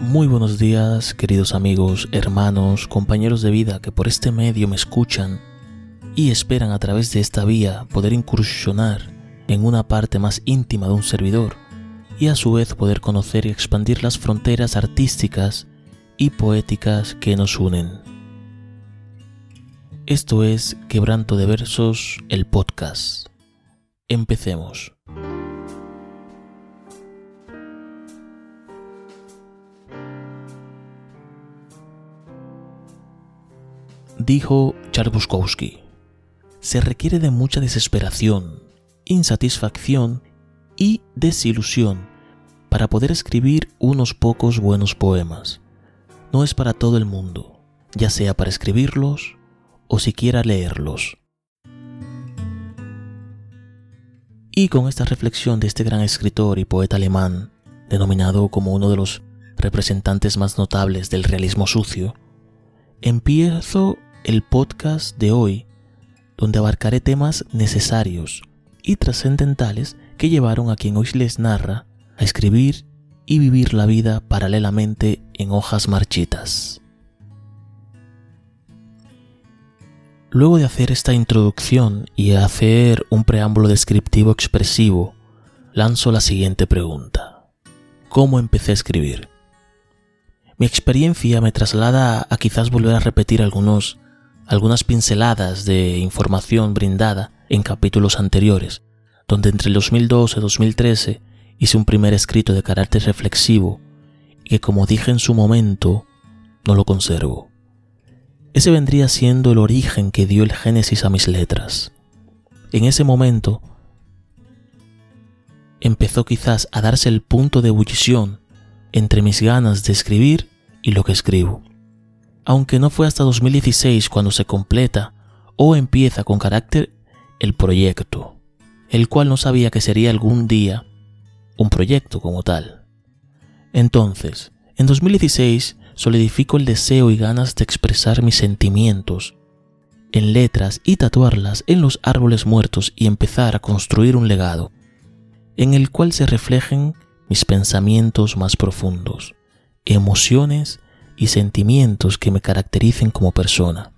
Muy buenos días, queridos amigos, hermanos, compañeros de vida que por este medio me escuchan y esperan a través de esta vía poder incursionar en una parte más íntima de un servidor y a su vez poder conocer y expandir las fronteras artísticas y poéticas que nos unen. Esto es Quebranto de Versos, el podcast. Empecemos. Dijo Charles se requiere de mucha desesperación, insatisfacción y desilusión para poder escribir unos pocos buenos poemas. No es para todo el mundo, ya sea para escribirlos o siquiera leerlos. Y con esta reflexión de este gran escritor y poeta alemán, denominado como uno de los representantes más notables del realismo sucio, empiezo el podcast de hoy, donde abarcaré temas necesarios y trascendentales que llevaron a quien hoy les narra a escribir y vivir la vida paralelamente en hojas marchitas. Luego de hacer esta introducción y hacer un preámbulo descriptivo expresivo, lanzo la siguiente pregunta. ¿Cómo empecé a escribir? Mi experiencia me traslada a quizás volver a repetir algunos algunas pinceladas de información brindada en capítulos anteriores, donde entre el 2012 y 2013 hice un primer escrito de carácter reflexivo y que como dije en su momento, no lo conservo. Ese vendría siendo el origen que dio el génesis a mis letras. En ese momento empezó quizás a darse el punto de ebullición entre mis ganas de escribir y lo que escribo aunque no fue hasta 2016 cuando se completa o empieza con carácter el proyecto, el cual no sabía que sería algún día un proyecto como tal. Entonces, en 2016 solidifico el deseo y ganas de expresar mis sentimientos en letras y tatuarlas en los árboles muertos y empezar a construir un legado, en el cual se reflejen mis pensamientos más profundos, emociones y sentimientos que me caractericen como persona.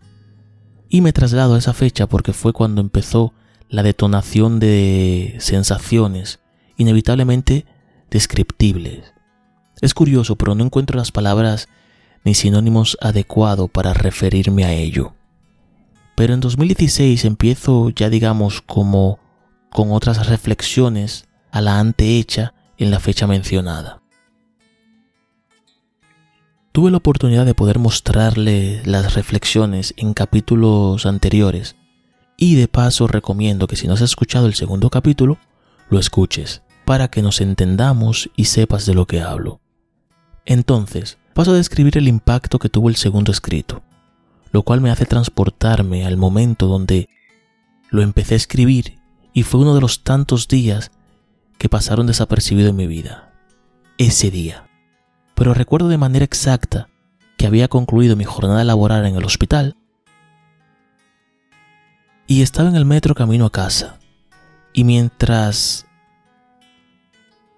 Y me traslado a esa fecha porque fue cuando empezó la detonación de sensaciones inevitablemente descriptibles. Es curioso, pero no encuentro las palabras ni sinónimos adecuados para referirme a ello. Pero en 2016 empiezo ya digamos como con otras reflexiones a la antehecha en la fecha mencionada. Tuve la oportunidad de poder mostrarle las reflexiones en capítulos anteriores y de paso recomiendo que si no has escuchado el segundo capítulo, lo escuches para que nos entendamos y sepas de lo que hablo. Entonces, paso a describir el impacto que tuvo el segundo escrito, lo cual me hace transportarme al momento donde lo empecé a escribir y fue uno de los tantos días que pasaron desapercibido en mi vida. Ese día pero recuerdo de manera exacta que había concluido mi jornada laboral en el hospital y estaba en el metro camino a casa. Y mientras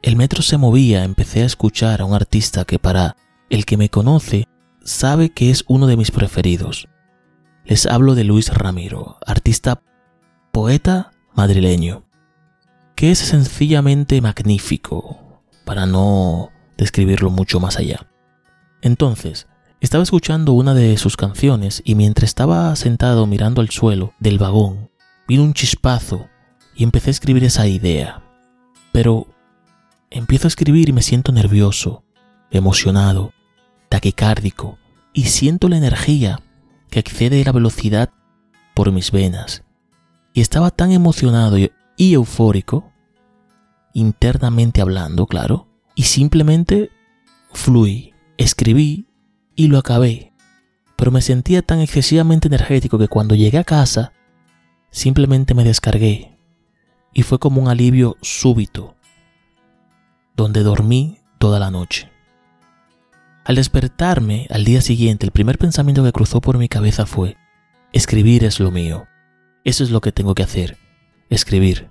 el metro se movía, empecé a escuchar a un artista que para el que me conoce sabe que es uno de mis preferidos. Les hablo de Luis Ramiro, artista poeta madrileño, que es sencillamente magnífico, para no describirlo mucho más allá. Entonces, estaba escuchando una de sus canciones y mientras estaba sentado mirando al suelo del vagón, vino un chispazo y empecé a escribir esa idea. Pero empiezo a escribir y me siento nervioso, emocionado, taquicárdico y siento la energía que excede la velocidad por mis venas. Y estaba tan emocionado y eufórico, internamente hablando, claro, y simplemente fluí, escribí y lo acabé. Pero me sentía tan excesivamente energético que cuando llegué a casa, simplemente me descargué y fue como un alivio súbito, donde dormí toda la noche. Al despertarme al día siguiente, el primer pensamiento que cruzó por mi cabeza fue, escribir es lo mío, eso es lo que tengo que hacer, escribir,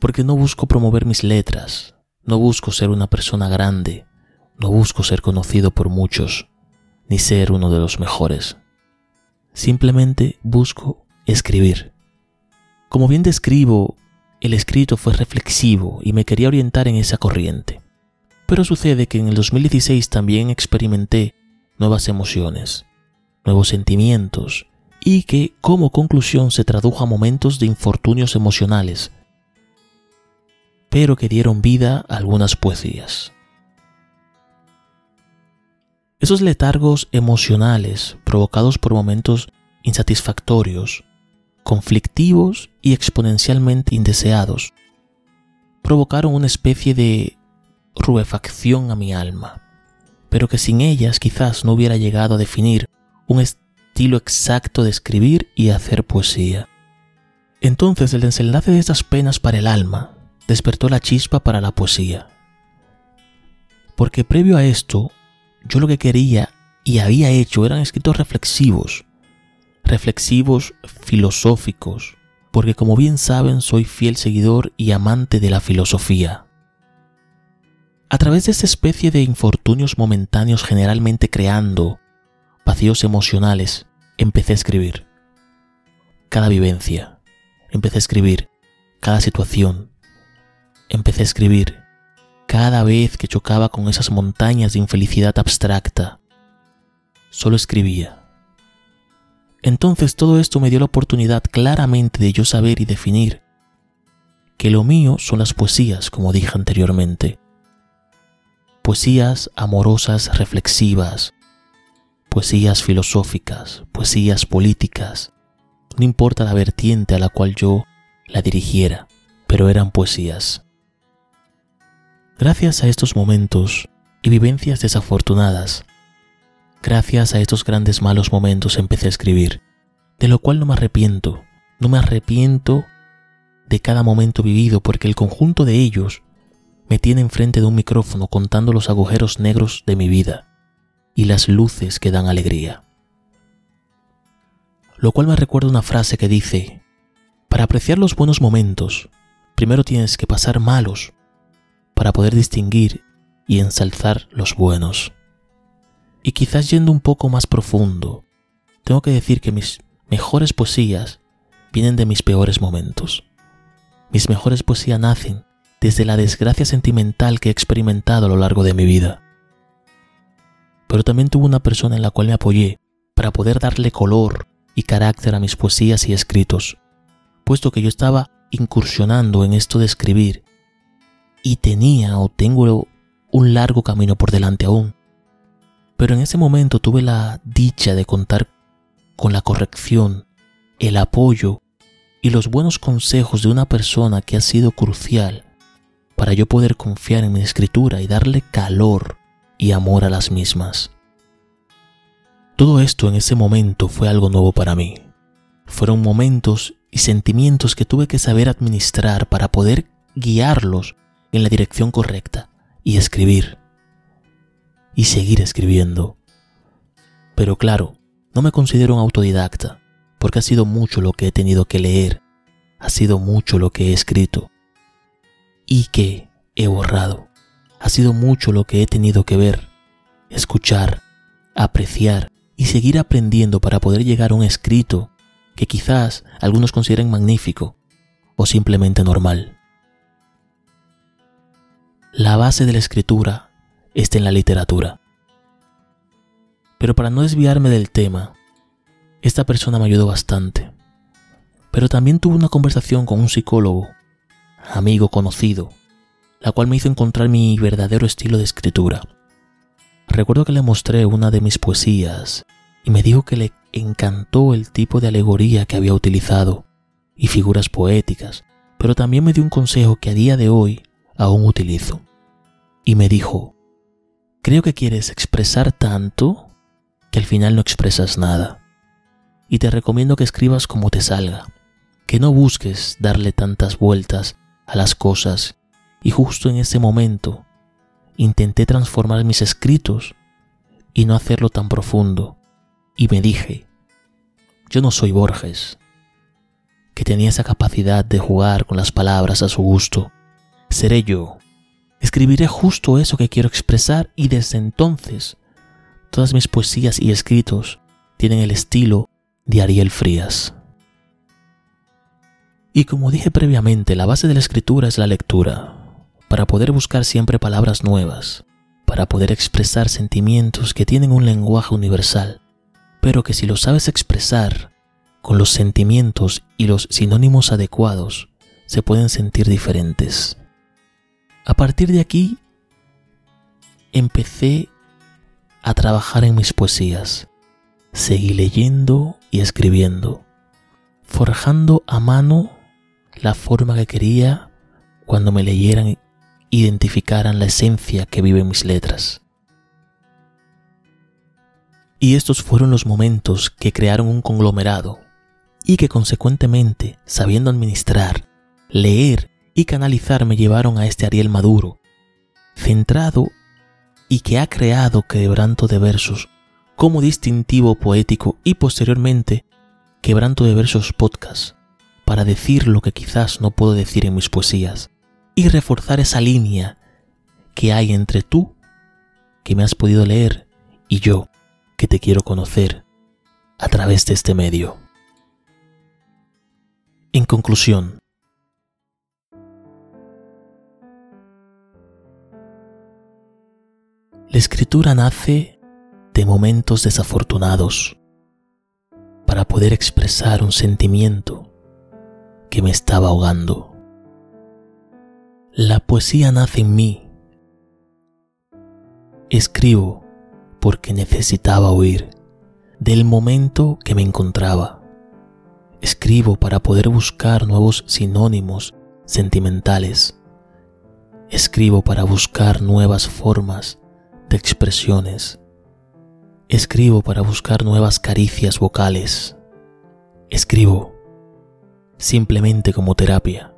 porque no busco promover mis letras, no busco ser una persona grande no busco ser conocido por muchos, ni ser uno de los mejores. Simplemente busco escribir. Como bien describo, el escrito fue reflexivo y me quería orientar en esa corriente. Pero sucede que en el 2016 también experimenté nuevas emociones, nuevos sentimientos y que como conclusión se tradujo a momentos de infortunios emocionales, pero que dieron vida a algunas poesías. Esos letargos emocionales provocados por momentos insatisfactorios, conflictivos y exponencialmente indeseados provocaron una especie de rubefacción a mi alma, pero que sin ellas quizás no hubiera llegado a definir un estilo exacto de escribir y hacer poesía. Entonces el desenlace de estas penas para el alma despertó la chispa para la poesía. Porque previo a esto, yo lo que quería y había hecho eran escritos reflexivos, reflexivos filosóficos, porque como bien saben soy fiel seguidor y amante de la filosofía. A través de esta especie de infortunios momentáneos generalmente creando vacíos emocionales, empecé a escribir. Cada vivencia, empecé a escribir cada situación, empecé a escribir cada vez que chocaba con esas montañas de infelicidad abstracta. Solo escribía. Entonces todo esto me dio la oportunidad claramente de yo saber y definir que lo mío son las poesías, como dije anteriormente poesías amorosas reflexivas, poesías filosóficas, poesías políticas, no importa la vertiente a la cual yo la dirigiera, pero eran poesías. Gracias a estos momentos y vivencias desafortunadas, gracias a estos grandes malos momentos empecé a escribir, de lo cual no me arrepiento, no me arrepiento de cada momento vivido porque el conjunto de ellos me tiene enfrente de un micrófono contando los agujeros negros de mi vida y las luces que dan alegría. Lo cual me recuerda una frase que dice, para apreciar los buenos momentos, primero tienes que pasar malos para poder distinguir y ensalzar los buenos. Y quizás yendo un poco más profundo, tengo que decir que mis mejores poesías vienen de mis peores momentos. Mis mejores poesías nacen desde la desgracia sentimental que he experimentado a lo largo de mi vida. Pero también tuve una persona en la cual me apoyé para poder darle color y carácter a mis poesías y escritos, puesto que yo estaba incursionando en esto de escribir y tenía o tengo un largo camino por delante aún. Pero en ese momento tuve la dicha de contar con la corrección, el apoyo y los buenos consejos de una persona que ha sido crucial para yo poder confiar en mi escritura y darle calor y amor a las mismas. Todo esto en ese momento fue algo nuevo para mí. Fueron momentos y sentimientos que tuve que saber administrar para poder guiarlos en la dirección correcta y escribir. Y seguir escribiendo. Pero claro, no me considero un autodidacta, porque ha sido mucho lo que he tenido que leer, ha sido mucho lo que he escrito, y que he borrado. Ha sido mucho lo que he tenido que ver, escuchar, apreciar y seguir aprendiendo para poder llegar a un escrito que quizás algunos consideren magnífico o simplemente normal. La base de la escritura está en la literatura. Pero para no desviarme del tema, esta persona me ayudó bastante. Pero también tuve una conversación con un psicólogo amigo conocido, la cual me hizo encontrar mi verdadero estilo de escritura. Recuerdo que le mostré una de mis poesías y me dijo que le encantó el tipo de alegoría que había utilizado y figuras poéticas, pero también me dio un consejo que a día de hoy aún utilizo. Y me dijo, creo que quieres expresar tanto que al final no expresas nada. Y te recomiendo que escribas como te salga, que no busques darle tantas vueltas a las cosas y justo en ese momento intenté transformar mis escritos y no hacerlo tan profundo y me dije, yo no soy Borges, que tenía esa capacidad de jugar con las palabras a su gusto, seré yo, escribiré justo eso que quiero expresar y desde entonces todas mis poesías y escritos tienen el estilo de Ariel Frías. Y como dije previamente, la base de la escritura es la lectura, para poder buscar siempre palabras nuevas, para poder expresar sentimientos que tienen un lenguaje universal, pero que si lo sabes expresar con los sentimientos y los sinónimos adecuados, se pueden sentir diferentes. A partir de aquí, empecé a trabajar en mis poesías. Seguí leyendo y escribiendo, forjando a mano la forma que quería cuando me leyeran identificaran la esencia que vive en mis letras. Y estos fueron los momentos que crearon un conglomerado y que consecuentemente, sabiendo administrar, leer y canalizar me llevaron a este Ariel maduro, centrado y que ha creado quebranto de versos como distintivo poético y posteriormente quebranto de versos podcast para decir lo que quizás no puedo decir en mis poesías y reforzar esa línea que hay entre tú, que me has podido leer, y yo, que te quiero conocer a través de este medio. En conclusión, la escritura nace de momentos desafortunados para poder expresar un sentimiento que me estaba ahogando. La poesía nace en mí. Escribo porque necesitaba huir del momento que me encontraba Escribo para poder buscar nuevos sinónimos sentimentales. Escribo para buscar nuevas formas de expresiones. Escribo para buscar nuevas caricias vocales. Escribo simplemente como terapia.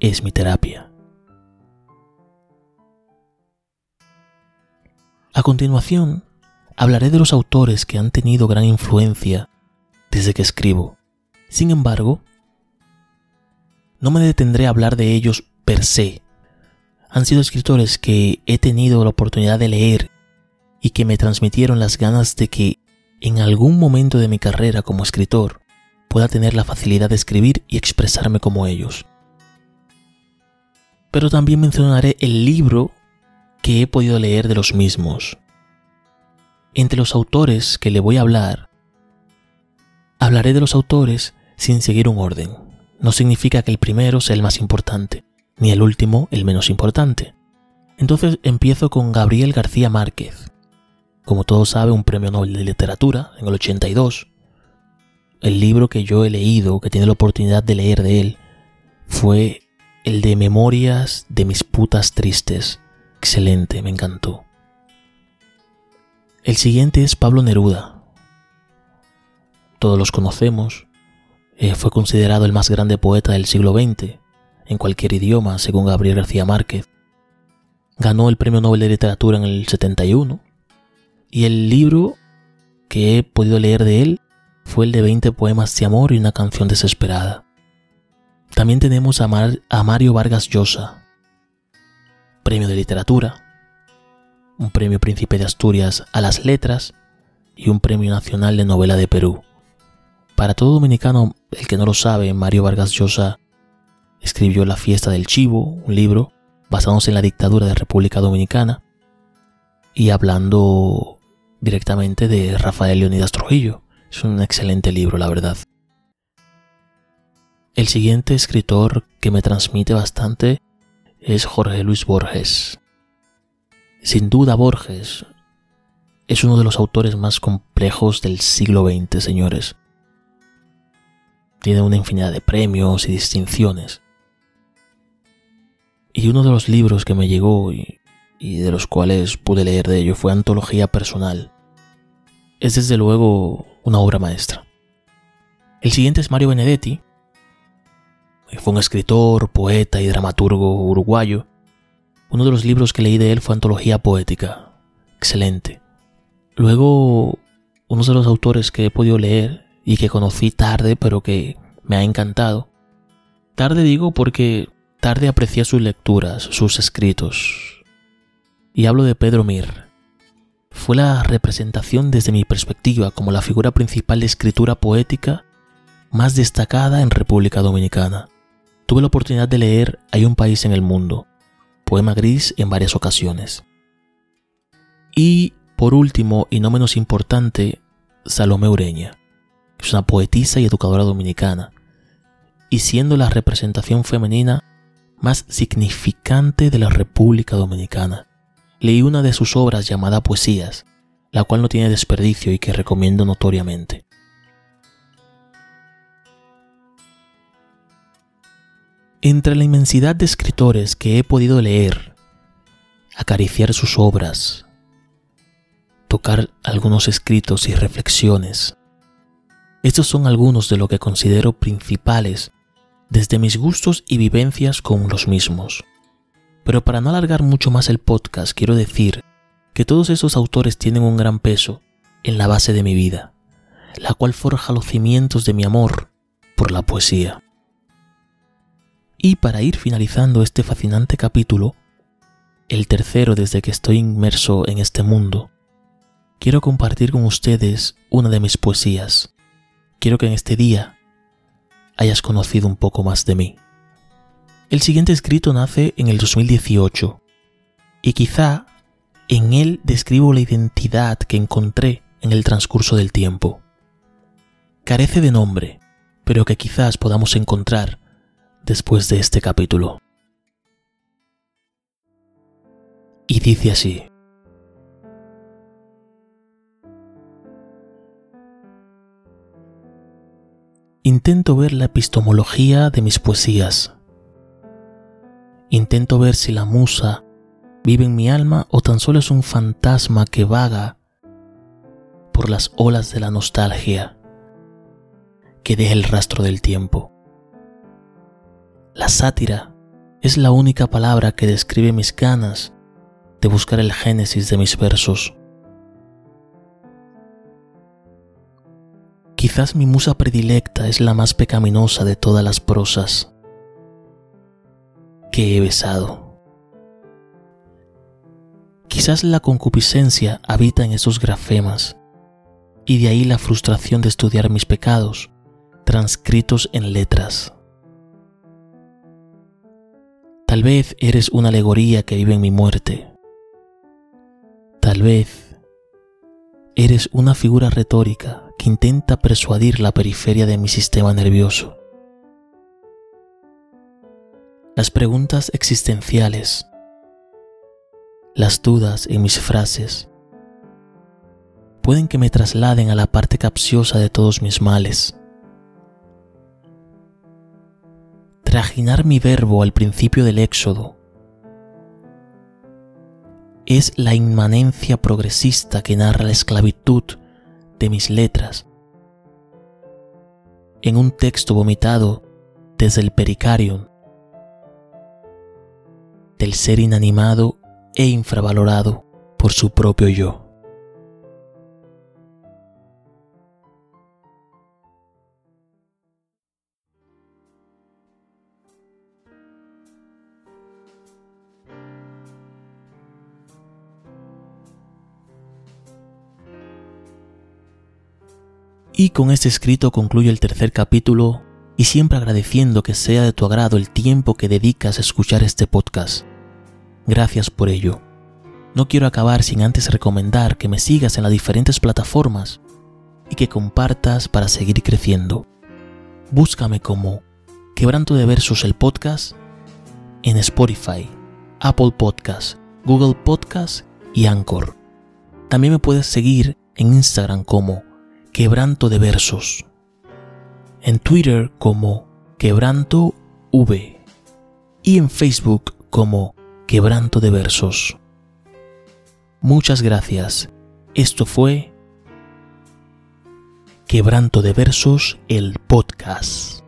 Es mi terapia. A continuación, hablaré de los autores que han tenido gran influencia desde que escribo. Sin embargo, no me detendré a hablar de ellos per se. Han sido escritores que he tenido la oportunidad de leer y que me transmitieron las ganas de que en algún momento de mi carrera como escritor pueda tener la facilidad de escribir y expresarme como ellos. Pero también mencionaré el libro que he podido leer de los mismos. Entre los autores que le voy a hablar Hablaré de los autores sin seguir un orden. No significa que el primero sea el más importante, ni el último el menos importante. Entonces empiezo con Gabriel García Márquez. Como todos saben, un premio Nobel de Literatura en el 82. El libro que yo he leído, que tiene la oportunidad de leer de él, fue el de Memorias de mis putas tristes. Excelente, me encantó. El siguiente es Pablo Neruda, todos los conocemos, eh, fue considerado el más grande poeta del siglo XX, en cualquier idioma, según Gabriel García Márquez. Ganó el Premio Nobel de Literatura en el 71, y el libro que he podido leer de él fue el de 20 poemas de amor y una canción desesperada. También tenemos a, a Mario Vargas Llosa, Premio de Literatura, un Premio Príncipe de Asturias a las Letras y un Premio Nacional de Novela de Perú. Para todo dominicano, el que no lo sabe, Mario Vargas Llosa escribió La fiesta del chivo, un libro basándose en la dictadura de República Dominicana y hablando directamente de Rafael Leonidas Trujillo. Es un excelente libro, la verdad. El siguiente escritor que me transmite bastante es Jorge Luis Borges. Sin duda Borges es uno de los autores más complejos del siglo XX, señores tiene una infinidad de premios y distinciones. Y uno de los libros que me llegó y, de los cuales pude leer de ello fue Antología Personal. Es desde luego una obra maestra. El siguiente es Mario Benedetti. Fue un escritor, poeta y dramaturgo uruguayo. Uno de los libros que leí de él fue Antología Poética. Excelente. Luego, uno de los autores que he podido leer y que conocí tarde pero que me ha encantado. Tarde digo porque tarde aprecié sus lecturas, sus escritos. Y hablo de Pedro Mir. Fue la representación desde mi perspectiva como la figura principal de escritura poética más destacada en República Dominicana. Tuve la oportunidad de leer Hay un país en el mundo, poema gris en varias ocasiones. Y, por último, y no menos importante, Salomé Ureña, que es una poetisa y educadora dominicana, y siendo la representación femenina más significante de la República Dominicana. Leí una de sus obras llamada Poesías, la cual no tiene desperdicio y que recomiendo notoriamente. Entre la inmensidad de escritores que he podido leer, acariciar sus obras, tocar algunos escritos y reflexiones, estos son algunos de lo que considero principales desde mis gustos y vivencias con los mismos. Pero para no alargar mucho más el podcast, quiero decir que todos esos autores tienen un gran peso en la base de mi vida, la cual forja los cimientos de mi amor por la poesía. Y para ir finalizando este fascinante capítulo, el tercero desde que estoy inmerso en este mundo, quiero compartir con ustedes una de mis poesías. Quiero que en este día hayas conocido un poco más de mí. El siguiente escrito nace en el 2018 y quizá en él describo la identidad que encontré en el transcurso del tiempo. Carece de nombre, pero que quizás podamos encontrar después de este capítulo. Y dice así. Intento ver la epistemología de mis poesías. Intento ver si la musa vive en mi alma o tan solo es un fantasma que vaga por las olas de la nostalgia que deja el rastro del tiempo. La sátira es la única palabra que describe mis ganas de buscar el génesis de mis versos. Quizás mi musa predilecta es la más pecaminosa de todas las prosas que he besado. Quizás la concupiscencia habita en esos grafemas y de ahí la frustración de estudiar mis pecados transcritos en letras. Tal vez eres una alegoría que vive en mi muerte. Tal vez eres una figura retórica intenta persuadir la periferia de mi sistema nervioso. Las preguntas existenciales, las dudas en mis frases, pueden que me trasladen a la parte capciosa de todos mis males. Trajinar mi verbo al principio del éxodo es la inmanencia progresista que narra la esclavitud de mis letras. En un texto vomitado desde el pericarium del ser inanimado e infravalorado por su propio yo. Y con este escrito concluyo el tercer capítulo y siempre agradeciendo que sea de tu agrado el tiempo que dedicas a escuchar este podcast. Gracias por ello. No quiero acabar sin antes recomendar que me sigas en las diferentes plataformas y que compartas para seguir creciendo. Búscame como Quebranto de Versos el podcast en Spotify, Apple Podcast, Google Podcast y Anchor. También me puedes seguir en Instagram como Quebranto de Versos. En Twitter como Quebranto V. Y en Facebook como Quebranto de Versos. Muchas gracias. Esto fue Quebranto de Versos, el podcast.